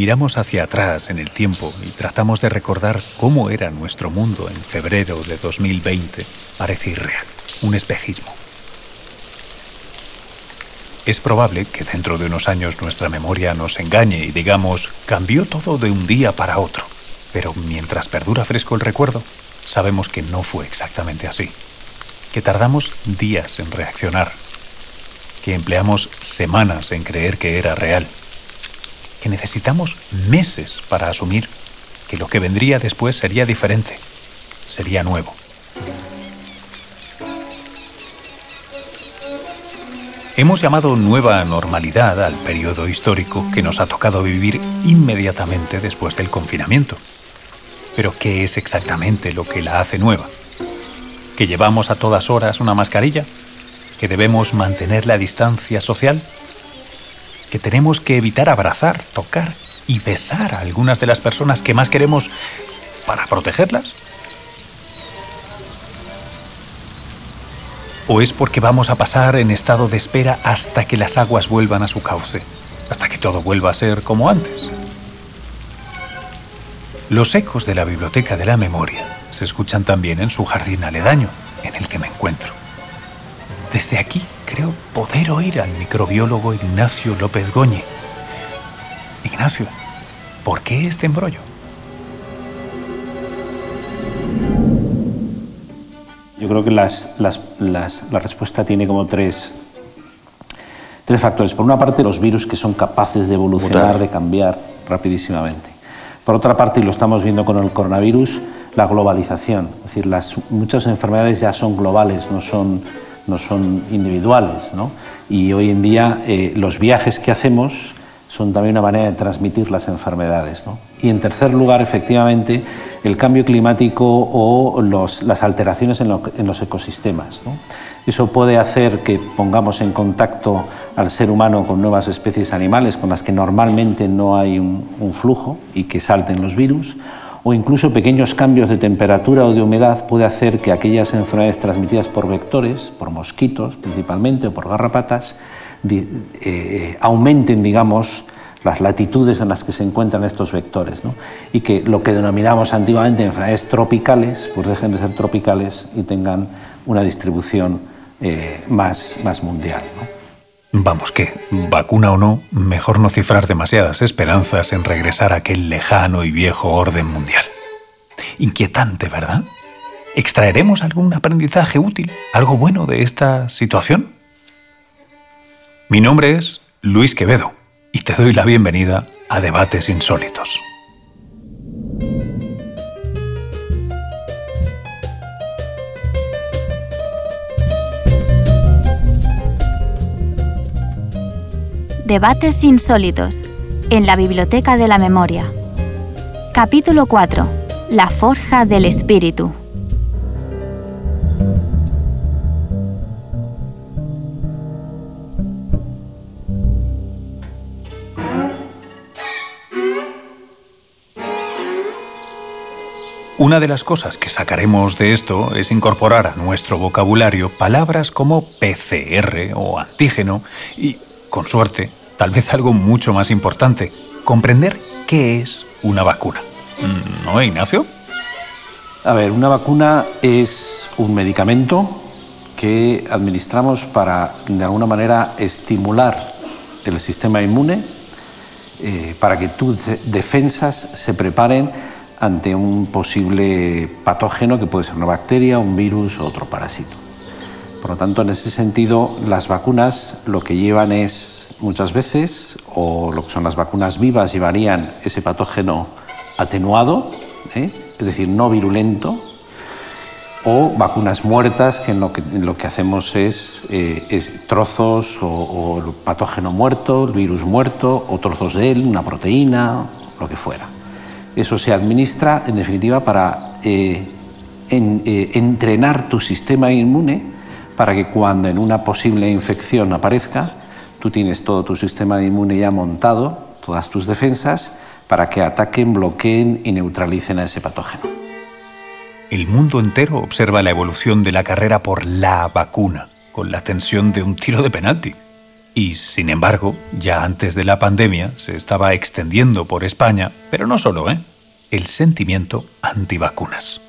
Miramos hacia atrás en el tiempo y tratamos de recordar cómo era nuestro mundo en febrero de 2020, parece irreal, un espejismo. Es probable que dentro de unos años nuestra memoria nos engañe y digamos, cambió todo de un día para otro. Pero mientras perdura fresco el recuerdo, sabemos que no fue exactamente así. Que tardamos días en reaccionar. Que empleamos semanas en creer que era real. Que necesitamos meses para asumir que lo que vendría después sería diferente. Sería nuevo. Hemos llamado nueva normalidad al periodo histórico que nos ha tocado vivir inmediatamente después del confinamiento. Pero ¿qué es exactamente lo que la hace nueva? ¿Que llevamos a todas horas una mascarilla? ¿Que debemos mantener la distancia social? ¿Que tenemos que evitar abrazar, tocar y besar a algunas de las personas que más queremos para protegerlas? ¿O es porque vamos a pasar en estado de espera hasta que las aguas vuelvan a su cauce, hasta que todo vuelva a ser como antes? Los ecos de la biblioteca de la memoria se escuchan también en su jardín aledaño, en el que me encuentro. Desde aquí creo poder oír al microbiólogo Ignacio López Goñi. Ignacio, ¿por qué este embrollo? Yo creo que las, la respuesta tiene como tres, tres factores. Por una parte, los virus que son capaces de evolucionar, de cambiar rapidísimamente. Por otra parte, y lo estamos viendo con el coronavirus, la globalización. Es decir, las, muchas enfermedades ya son globales, no son, no son individuales. ¿no? Y hoy en día eh, los viajes que hacemos son también una manera de transmitir las enfermedades. Y en tercer lugar, efectivamente, el cambio climático o las alteraciones en, los ecosistemas. Eso puede hacer que pongamos en contacto al ser humano con nuevas especies animales con las que normalmente no hay un, flujo y que salten los virus, o incluso pequeños cambios de temperatura o de humedad puede hacer que aquellas enfermedades transmitidas por vectores, por mosquitos principalmente o por garrapatas, eh, aumenten, digamos, las latitudes en las que se encuentran estos vectores, y que lo que denominamos antiguamente enfermedades tropicales, pues dejen de ser tropicales y tengan una distribución eh, más, más mundial. Vamos, que, vacuna o no, mejor no cifrar demasiadas esperanzas en regresar a aquel lejano y viejo orden mundial. Inquietante, ¿verdad? ¿Extraeremos algún aprendizaje útil, algo bueno de esta situación? Mi nombre es Luis Quevedo y te doy la bienvenida a Debates Insólitos. Debates Insólitos en la Biblioteca de la Memoria. Capítulo 4. La Forja del Espíritu. Una de las cosas que sacaremos de esto es incorporar a nuestro vocabulario palabras como PCR o antígeno y, con suerte, tal vez algo mucho más importante, comprender qué es una vacuna. ¿No, Ignacio? A ver, una vacuna es un medicamento que administramos para, de alguna manera, estimular el sistema inmune eh, para que tus defensas se preparen ante un posible patógeno que puede ser una bacteria, un virus o otro parásito. Por lo tanto, en ese sentido, las vacunas lo que llevan es muchas veces, o lo que son las vacunas vivas, llevarían ese patógeno atenuado, ¿eh? es decir, no virulento, o vacunas muertas, que en lo que, lo que hacemos es, eh, trozos o, patógeno muerto, el virus muerto, o trozos de él, una proteína, lo que fuera. Eso se administra, en definitiva, para eh, eh, entrenar tu sistema inmune para que cuando en una posible infección aparezca, tú tienes todo tu sistema inmune ya montado, todas tus defensas, para que ataquen, bloqueen y neutralicen a ese patógeno. El mundo entero observa la evolución de la carrera por la vacuna, con la tensión de un tiro de penalti. Y, sin embargo, ya antes de la pandemia se estaba extendiendo por España, pero no solo, ¿eh? el sentimiento antivacunas.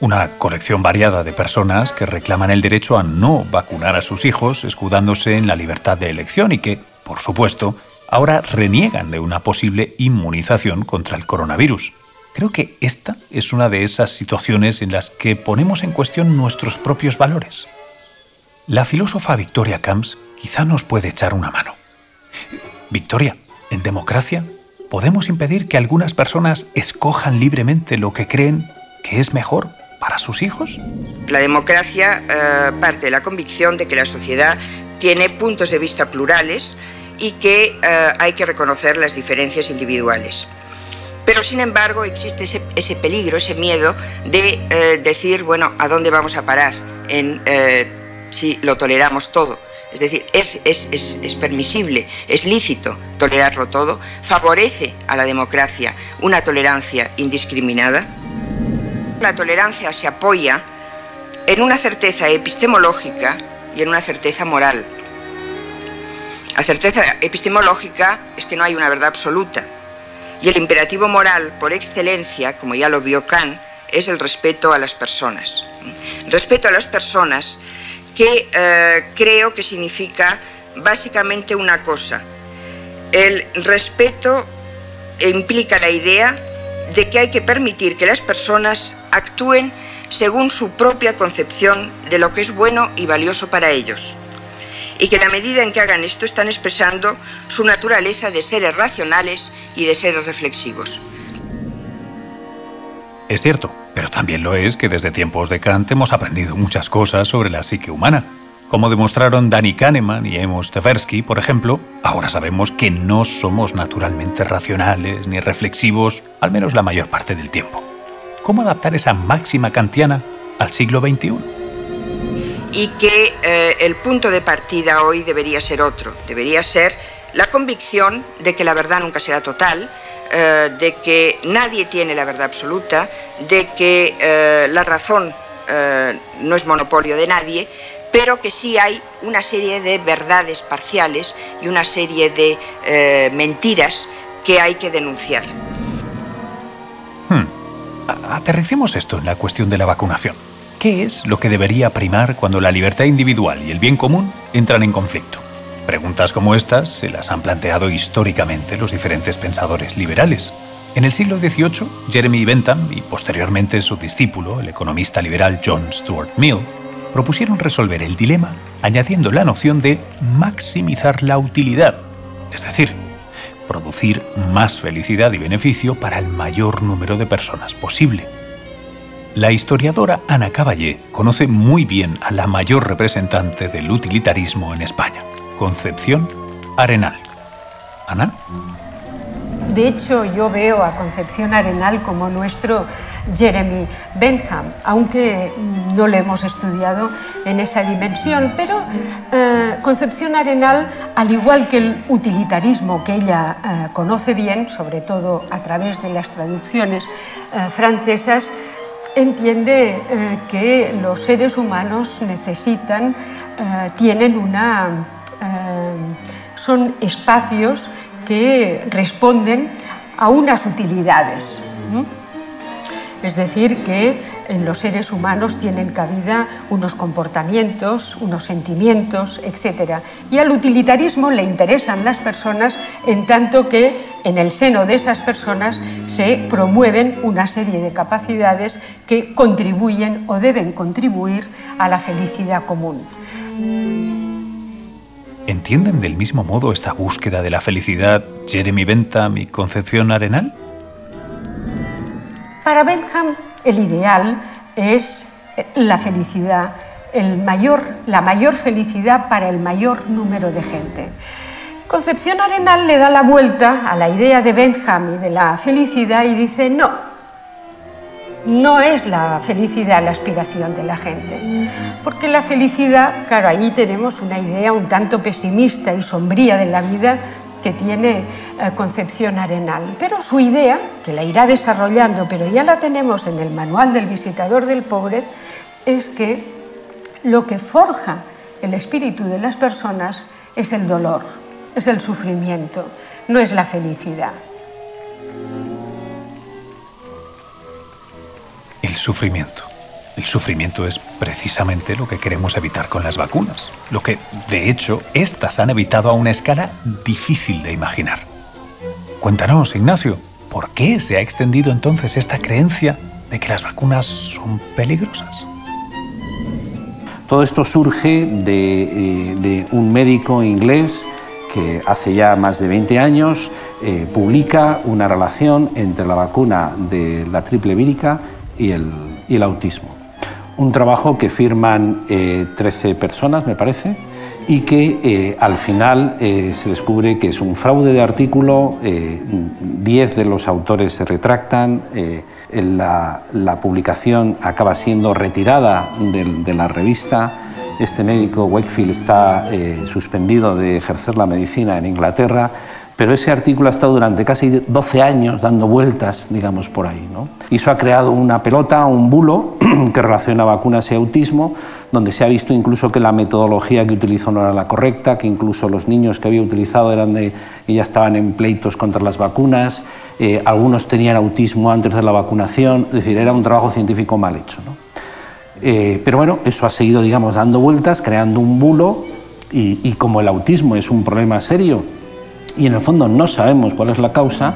Una colección variada de personas que reclaman el derecho a no vacunar a sus hijos escudándose en la libertad de elección y que, por supuesto, ahora reniegan de una posible inmunización contra el coronavirus. Creo que esta es una de esas situaciones en las que ponemos en cuestión nuestros propios valores. La filósofa Victoria Camps quizá nos puede echar una mano. Victoria, en democracia, ¿podemos impedir que algunas personas escojan libremente lo que creen que es mejor para sus hijos? La democracia eh, parte de la convicción de que la sociedad tiene puntos de vista plurales y que eh, hay que reconocer las diferencias individuales. Pero sin embargo existe ese, peligro, ese miedo de eh, decir, bueno, ¿a dónde vamos a parar si lo toleramos todo? Es decir, es, permisible, es lícito tolerarlo todo, favorece a la democracia una tolerancia indiscriminada. La tolerancia se apoya en una certeza epistemológica y en una certeza moral. La certeza epistemológica es que no hay una verdad absoluta. Y el imperativo moral, por excelencia, como ya lo vio Kant, es el respeto a las personas. Respeto a las personas que eh, creo que significa básicamente una cosa. El respeto implica la idea de que hay que permitir que las personas actúen según su propia concepción de lo que es bueno y valioso para ellos. Y que la medida en que hagan esto están expresando su naturaleza de seres racionales y de seres reflexivos. Es cierto, pero también lo es que desde tiempos de Kant hemos aprendido muchas cosas sobre la psique humana. Como demostraron Danny Kahneman y Amos Tversky, por ejemplo, ahora sabemos que no somos naturalmente racionales ni reflexivos, al menos la mayor parte del tiempo. ¿Cómo adaptar esa máxima kantiana al siglo XXI? Y que eh, el punto de partida hoy debería ser otro, debería ser la convicción de que la verdad nunca será total, eh, de que nadie tiene la verdad absoluta, de que eh, la razón no es monopolio de nadie, pero que sí hay una serie de verdades parciales y una serie de mentiras que hay que denunciar. Aterricemos esto en la cuestión de la vacunación. ¿Qué es lo que debería primar cuando la libertad individual y el bien común entran en conflicto? Preguntas como estas se las han planteado históricamente los diferentes pensadores liberales. En el siglo XVIII, Jeremy Bentham y posteriormente su discípulo, el economista liberal John Stuart Mill, propusieron resolver el dilema añadiendo la noción de maximizar la utilidad, es decir, producir más felicidad y beneficio para el mayor número de personas posible. La historiadora Ana Caballé conoce muy bien a la mayor representante del utilitarismo en España, Concepción Arenal. Ana. De hecho, yo veo a Concepción Arenal como nuestro Jeremy Bentham, aunque no lo hemos estudiado en esa dimensión, pero eh, Concepción Arenal, al igual que el utilitarismo que ella eh, conoce bien, sobre todo a través de las traducciones eh, francesas, entiende que los seres humanos necesitan, tienen una, son espacios que responden a unas utilidades. Es decir, que en los seres humanos tienen cabida unos comportamientos, unos sentimientos, etc. Y al utilitarismo le interesan las personas en tanto que en el seno de esas personas se promueven una serie de capacidades que contribuyen o deben contribuir a la felicidad común. ¿Entienden del mismo modo esta búsqueda de la felicidad Jeremy Bentham y Concepción Arenal? Para Bentham el ideal es la felicidad, el mayor, la mayor felicidad para el mayor número de gente. Concepción Arenal le da la vuelta a la idea de Bentham y de la felicidad y dice, no, no es la felicidad la aspiración de la gente. Porque la felicidad, claro, ahí tenemos una idea un tanto pesimista y sombría de la vida que tiene eh, Concepción Arenal. Pero su idea, que la irá desarrollando, pero ya la tenemos en el manual del visitador del pobre, es que lo que forja el espíritu de las personas es el dolor, es el sufrimiento, no es la felicidad. El sufrimiento. El sufrimiento es precisamente lo que queremos evitar con las vacunas, lo que, de hecho, éstas han evitado a una escala difícil de imaginar. Cuéntanos, Ignacio, ¿por qué se ha extendido entonces esta creencia de que las vacunas son peligrosas? Todo esto surge de, eh, un médico inglés que hace ya más de 20 años eh, publica una relación entre la vacuna de la triple vírica y el autismo. Un trabajo que firman 13 eh, personas, me parece, y que eh, al final eh, se descubre que es un fraude de artículo, 10 de los autores se retractan, la, la, publicación acaba siendo retirada de, de la revista, este médico Wakefield está suspendido de ejercer la medicina en Inglaterra, pero ese artículo ha estado durante casi 12 años dando vueltas, digamos, por ahí. ¿no? Y eso ha creado una pelota, un bulo que relaciona vacunas y autismo, donde se ha visto incluso que la metodología que utilizó no era la correcta, que incluso los niños que había utilizado eran de, que ya estaban en pleitos contra las vacunas, eh, algunos tenían autismo antes de la vacunación, es decir, era un trabajo científico mal hecho. ¿no? Eh, pero bueno, eso ha seguido, digamos, dando vueltas, creando un bulo, y, y como el autismo es un problema serio, y en el fondo no sabemos cuál es la causa,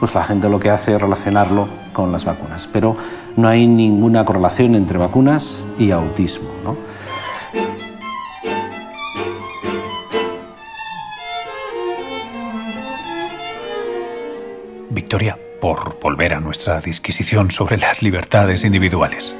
pues la gente lo que hace es relacionarlo con las vacunas. Pero no hay ninguna correlación entre vacunas y autismo. Victoria, por volver a nuestra disquisición sobre las libertades individuales.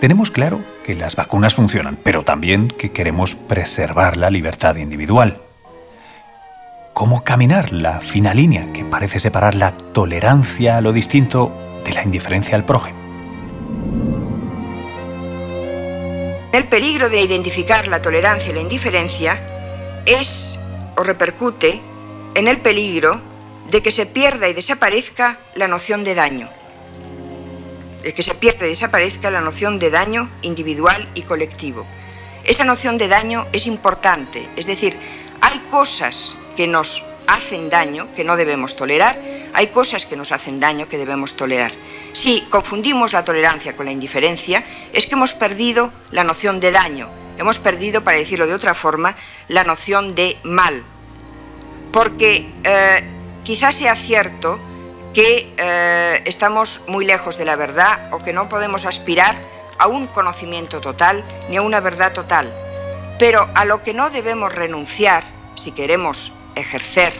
Tenemos claro que las vacunas funcionan, pero también que queremos preservar la libertad individual cómo caminar la fina línea que parece separar la tolerancia a lo distinto de la indiferencia al prójimo. El peligro de identificar la tolerancia y la indiferencia es o repercute en el peligro de que se pierda y desaparezca la noción de daño. De que se pierda y desaparezca la noción de daño individual y colectivo. Esa noción de daño es importante, es decir, hay cosas que nos hacen daño, que no debemos tolerar, hay cosas que nos hacen daño que debemos tolerar. Si confundimos la tolerancia con la indiferencia, es que hemos perdido la noción de daño, hemos perdido, para decirlo de otra forma, la noción de mal. Porque eh, quizás sea cierto que eh, estamos muy lejos de la verdad o que no podemos aspirar a un conocimiento total ni a una verdad total. Pero a lo que no debemos renunciar, si queremos ejercer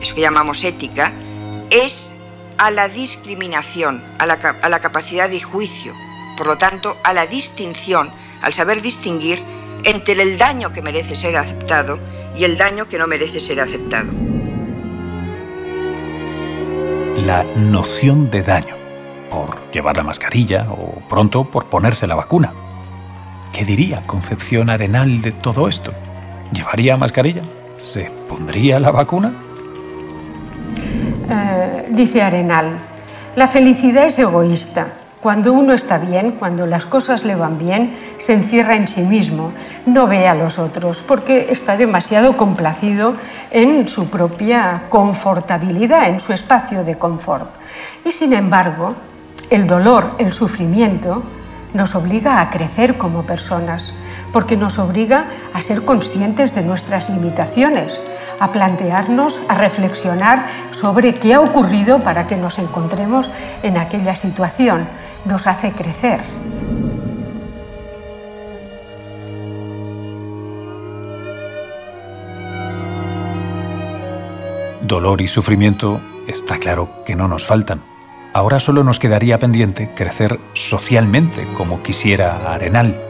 eso que llamamos ética, es a la discriminación, a la, a la capacidad de juicio, por lo tanto, a la distinción, al saber distinguir entre el daño que merece ser aceptado y el daño que no merece ser aceptado. La noción de daño, por llevar la mascarilla o pronto por ponerse la vacuna. ¿Qué diría Concepción Arenal de todo esto? ¿Llevaría mascarilla? ¿Se pondría la vacuna? Eh, dice Arenal, la felicidad es egoísta. Cuando uno está bien, cuando las cosas le van bien, se encierra en sí mismo, no ve a los otros, porque está demasiado complacido en su propia confortabilidad, en su espacio de confort. Y sin embargo, el dolor, el sufrimiento, nos obliga a crecer como personas, porque nos obliga a ser conscientes de nuestras limitaciones, a plantearnos, a reflexionar sobre qué ha ocurrido para que nos encontremos en aquella situación. Nos hace crecer. Dolor y sufrimiento está claro que no nos faltan Ahora solo nos quedaría pendiente crecer socialmente como quisiera Arenal.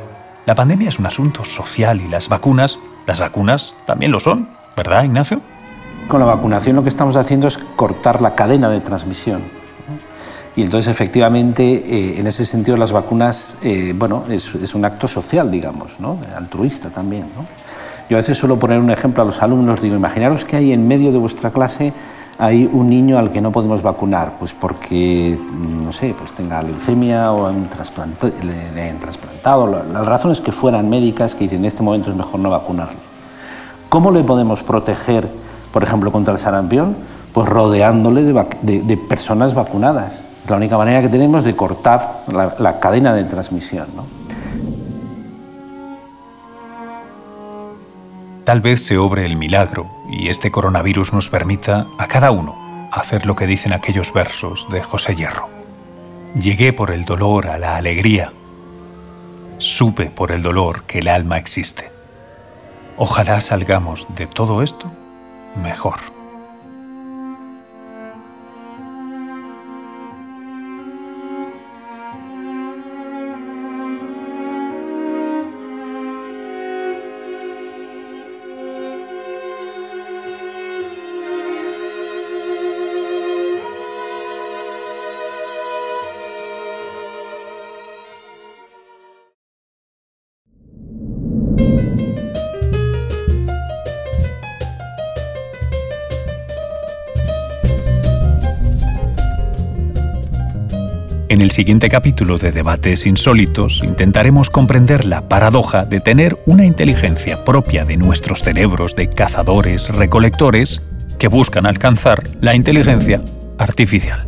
La pandemia es un asunto social y las vacunas, las vacunas también lo son, ¿verdad, Ignacio? Con la vacunación lo que estamos haciendo es cortar la cadena de transmisión. Y entonces, efectivamente, eh, en ese sentido, las vacunas, eh, bueno, es, un acto social, digamos, ¿no? altruista también. Yo a veces suelo poner un ejemplo a los alumnos, digo, imaginaros que hay en medio de vuestra clase hay un niño al que no podemos vacunar, pues porque, no sé, pues tenga leucemia o un le, hayan trasplantado. Las razones que fueran médicas que dicen en este momento es mejor no vacunarlo. ¿Cómo le podemos proteger, por ejemplo, contra el sarampión? Pues rodeándole de, personas vacunadas. Es la única manera que tenemos de cortar la, cadena de transmisión. Tal vez se obre el milagro y este coronavirus nos permita a cada uno hacer lo que dicen aquellos versos de José Hierro. Llegué por el dolor a la alegría. Supe por el dolor que el alma existe. Ojalá salgamos de todo esto mejor. En el siguiente capítulo de Debates Insólitos intentaremos comprender la paradoja de tener una inteligencia propia de nuestros cerebros de cazadores recolectores que buscan alcanzar la inteligencia artificial.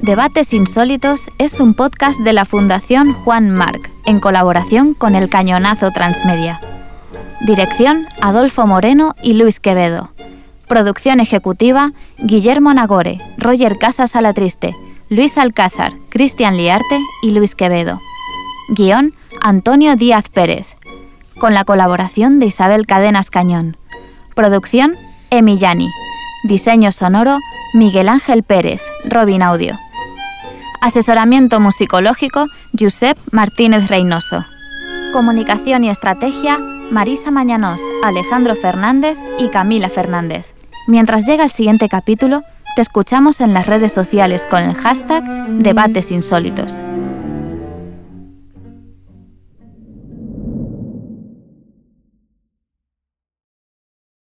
Debates Insólitos es un podcast de la Fundación Juan Marc en colaboración con el Cañonazo Transmedia. Dirección Adolfo Moreno y Luis Quevedo. Producción ejecutiva Guillermo Nagore, Roger Casas Alatriste, Luis Alcázar, Cristian Liarte y Luis Quevedo. Guión Antonio Díaz Pérez. Con la colaboración de Isabel Cadenas Cañón. Producción Emillani. Diseño sonoro Miguel Ángel Pérez, Robin Audio. Asesoramiento musicológico Josep Martínez Reynoso. Comunicación y estrategia Marisa Mañanos, Alejandro Fernández y Camila Fernández. Mientras llega el siguiente capítulo, te escuchamos en las redes sociales con el hashtag Debates Insólitos.